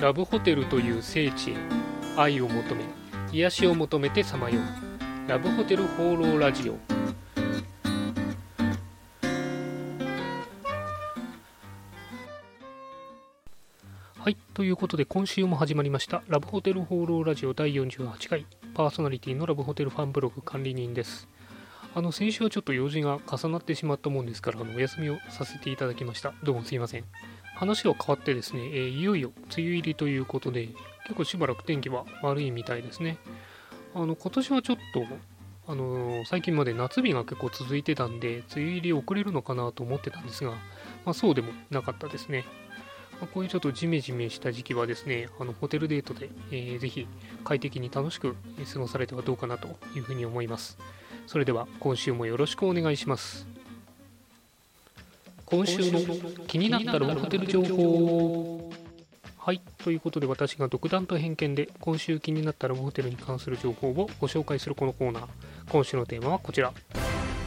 ラブホテルという聖地へ愛を求め癒しを求めてさまよう。ラブホテル放浪ラジオ。はいということで今週も始まりました。ラブホテル放浪ラジオ第48回。パーソナリティのラブホテルファンブログ管理人です。あの先週はちょっと用事が重なってしまったもんですからあのお休みをさせていただきました。どうもすいません。話は変わってですね、えー、いよいよ梅雨入りということで結構しばらく天気は悪いみたいですねあの今年はちょっとあの最近まで夏日が結構続いてたんで梅雨入り遅れるのかなと思ってたんですが、まあ、そうでもなかったですねまあ、こういうちょっとジメジメした時期はですね、あのホテルデートで、えー、ぜひ快適に楽しく過ごされてはどうかなというふうに思います。それでは今週もよろしくお願いします。今週の気になったロホテル情報はい、ということで私が独断と偏見で今週気になったラブホテルに関する情報をご紹介するこのコーナー。今週のテーマはこちら。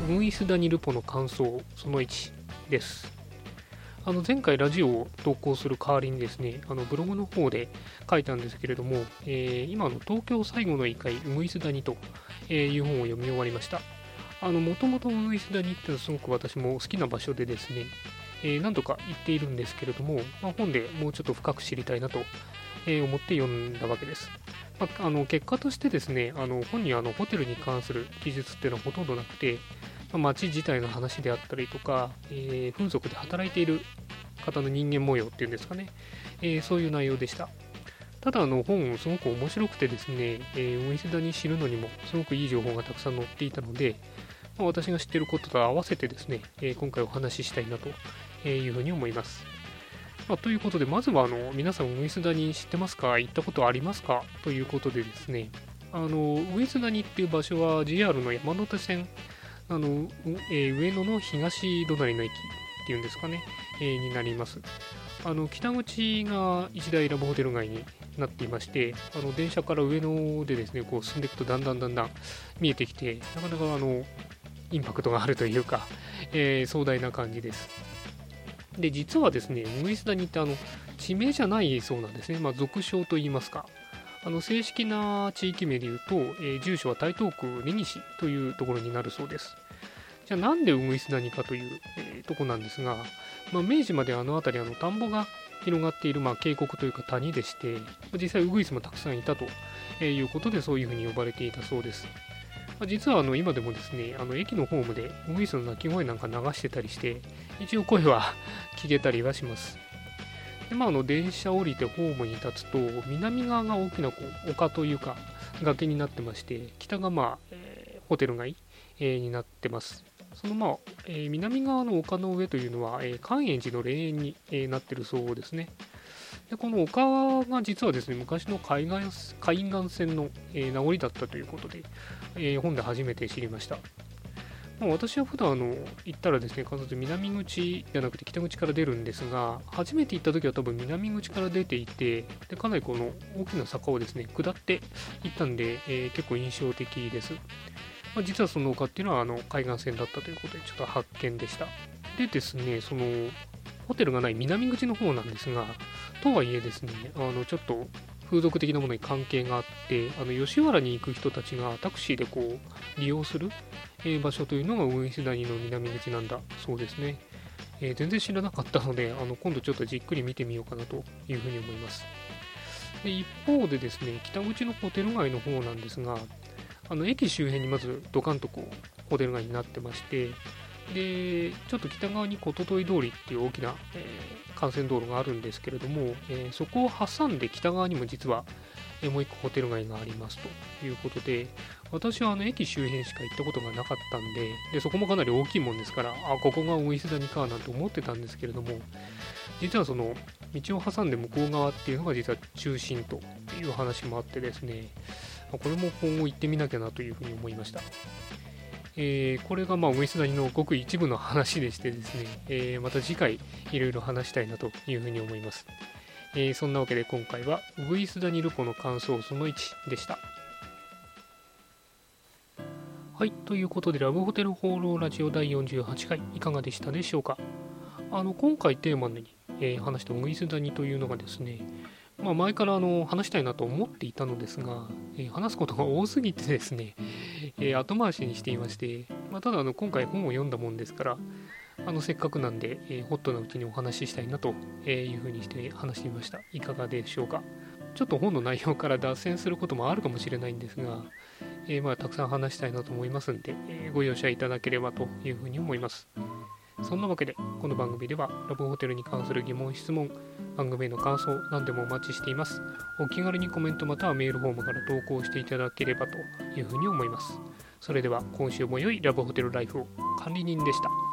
ウイス・ダニルポの感想その1です。あの前回ラジオを投稿する代わりにですね、あのブログの方で書いたんですけれども、えー、今の東京最後の異界、ウグイス谷という本を読み終わりました。あの、もともとウイス谷っていうのはすごく私も好きな場所でですね、えー、何度か行っているんですけれども、まあ、本でもうちょっと深く知りたいなと、え思って読んだわけです。まあ、あの結果としてですね、あの本にあのホテルに関する記述っていうのはほとんどなくて、まあ街自体の話であったりとか、えー、風俗で働いている方の人間模様っていうんですかね、えー、そういう内容でした。ただ、あの本、すごく面白くてですね、えー、ウイスダに知るのにもすごくいい情報がたくさん載っていたので、まあ、私が知っていることと合わせてですね、えー、今回お話ししたいなというふうに思います。まあ、ということで、まずはあの皆さん、ウイスダに知ってますか行ったことありますかということでですね、あのウイスダニっていう場所は JR の山手線あの、えー、上野の東隣の駅っていうんですかね、えー、になります。あの北口が一大ラブホテル街になっていまして、あの電車から上野でですねこう進んでいくとだんだんだんだん見えてきて、なかなかあのインパクトがあるというか、えー、壮大な感じです。で、実はですね、ウグイス谷ってあの地名じゃないそうなんですね、まあ、俗称といいますか。あの正式な地域名でいうと、えー、住所は台東区根岸というところになるそうです。じゃあなんでウグイス谷かという、えー、とこなんですが、まあ、明治まであの辺りあの田んぼが広がっている、まあ、渓谷というか谷でして、実際ウグイスもたくさんいたということでそういうふうに呼ばれていたそうです。実はあの今でもですね、あの駅のホームでウグイスの鳴き声なんか流してたりして、一応声は 聞けたりはします。でまあ、あの電車降りてホームに立つと南側が大きなこう丘というか崖になってまして北が、まあえー、ホテル街、えー、になってますその、まあえー、南側の丘の上というのは、え寛永寺の霊園に、えなってるそうですねでこの丘が実はですね昔の海岸海岸線の、え名残だったということで、え本で初めて知りましたまあ、私は普段あの行ったらですね、必ず南口じゃなくて北口から出るんですが、初めて行った時は多分南口から出ていて、でかなりこの大きな坂をですね、下って行ったんで、えー、結構印象的です。まあ、実はその丘っていうのはあの海岸線だったということで、ちょっと発見でした。でですね、そのホテルがない南口の方なんですが、とはいえですね、あのちょっと風俗的なものに関係があって、あの吉原に行く人たちがタクシーでこう利用する、え場所というのがウグイス谷の南口なんだそうですね。えー、全然知らなかったのであの、今度ちょっとじっくり見てみようかなというふうに思います。で一方でですね、北口のホテル街の方なんですが、あの駅周辺にまずドカンとこうホテル街になってまして、で、ちょっと北側にこととい通りっていう大きな、えー、幹線道路があるんですけれども、えー、そこを挟んで北側にも実は、もう一個ホテル街がありますということで、私はあの駅周辺しか行ったことがなかったんで、でそこもかなり大きいもんですから、あ、ここがウイス谷かなんて思ってたんですけれども、実はその道を挟んで向こう側っていうのが実は中心という話もあってですね、これも今後行ってみなきゃなというふうに思いました。えー、これがまあウイス谷のごく一部の話でしてですね、えー、また次回いろいろ話したいなというふうに思います。えー、そんなわけで今回はウグイスダニルポの感想その1でした。はい、ということでラブホテル放浪ラジオ第48回いかがでしたでしょうか？あの今回テーマに、えー、話したウイスダニというのがですねまあ、前からあの話したいなと思っていたのですが、えー、話すことが多すぎてですね、えー、後回しにしていまして、まあ、ただあの今回本を読んだもんですからあのせっかくなんで、えー、ホットなうちにお話ししたいなというふうにして話してみました。いかがでしょうか？ちょっと本の内容から脱線することもあるかもしれないんですが、えまあ、たくさん話したいなと思いますんで、えご容赦いただければというふうに思います。そんなわけでこの番組ではラブホテルに関する疑問質問番組への感想何でもお待ちしています。お気軽にコメントまたはメールフォームから投稿していただければというふうに思います。それでは今週も良いラブホテルライフを。管理人でした。